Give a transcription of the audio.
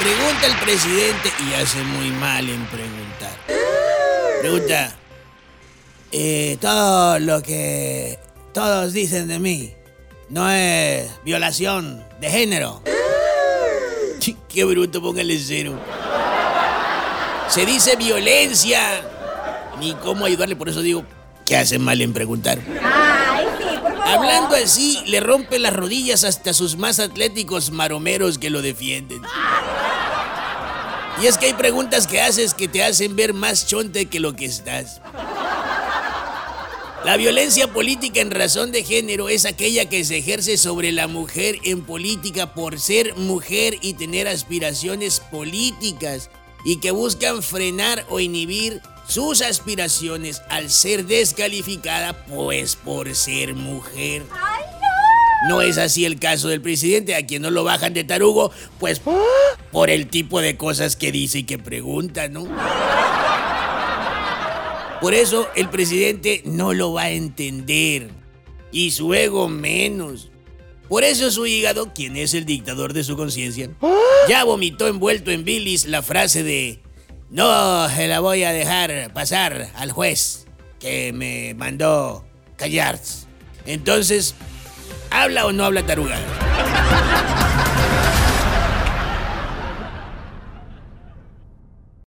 Pregunta el presidente y hace muy mal en preguntar. Pregunta, eh, todo lo que todos dicen de mí no es violación de género. Qué bruto, póngale cero. Se dice violencia. Ni cómo ayudarle, por eso digo que hacen mal en preguntar. Ay, sí, por favor. Hablando así, le rompe las rodillas hasta sus más atléticos maromeros que lo defienden. Y es que hay preguntas que haces que te hacen ver más chonte que lo que estás. La violencia política en razón de género es aquella que se ejerce sobre la mujer en política por ser mujer y tener aspiraciones políticas y que buscan frenar o inhibir sus aspiraciones al ser descalificada pues por ser mujer. No es así el caso del presidente, a quien no lo bajan de tarugo, pues por el tipo de cosas que dice y que pregunta, ¿no? Por eso el presidente no lo va a entender. Y su ego menos. Por eso su hígado, quien es el dictador de su conciencia, ya vomitó envuelto en bilis la frase de no se la voy a dejar pasar al juez que me mandó callar. Entonces, ¿habla o no habla tarugada?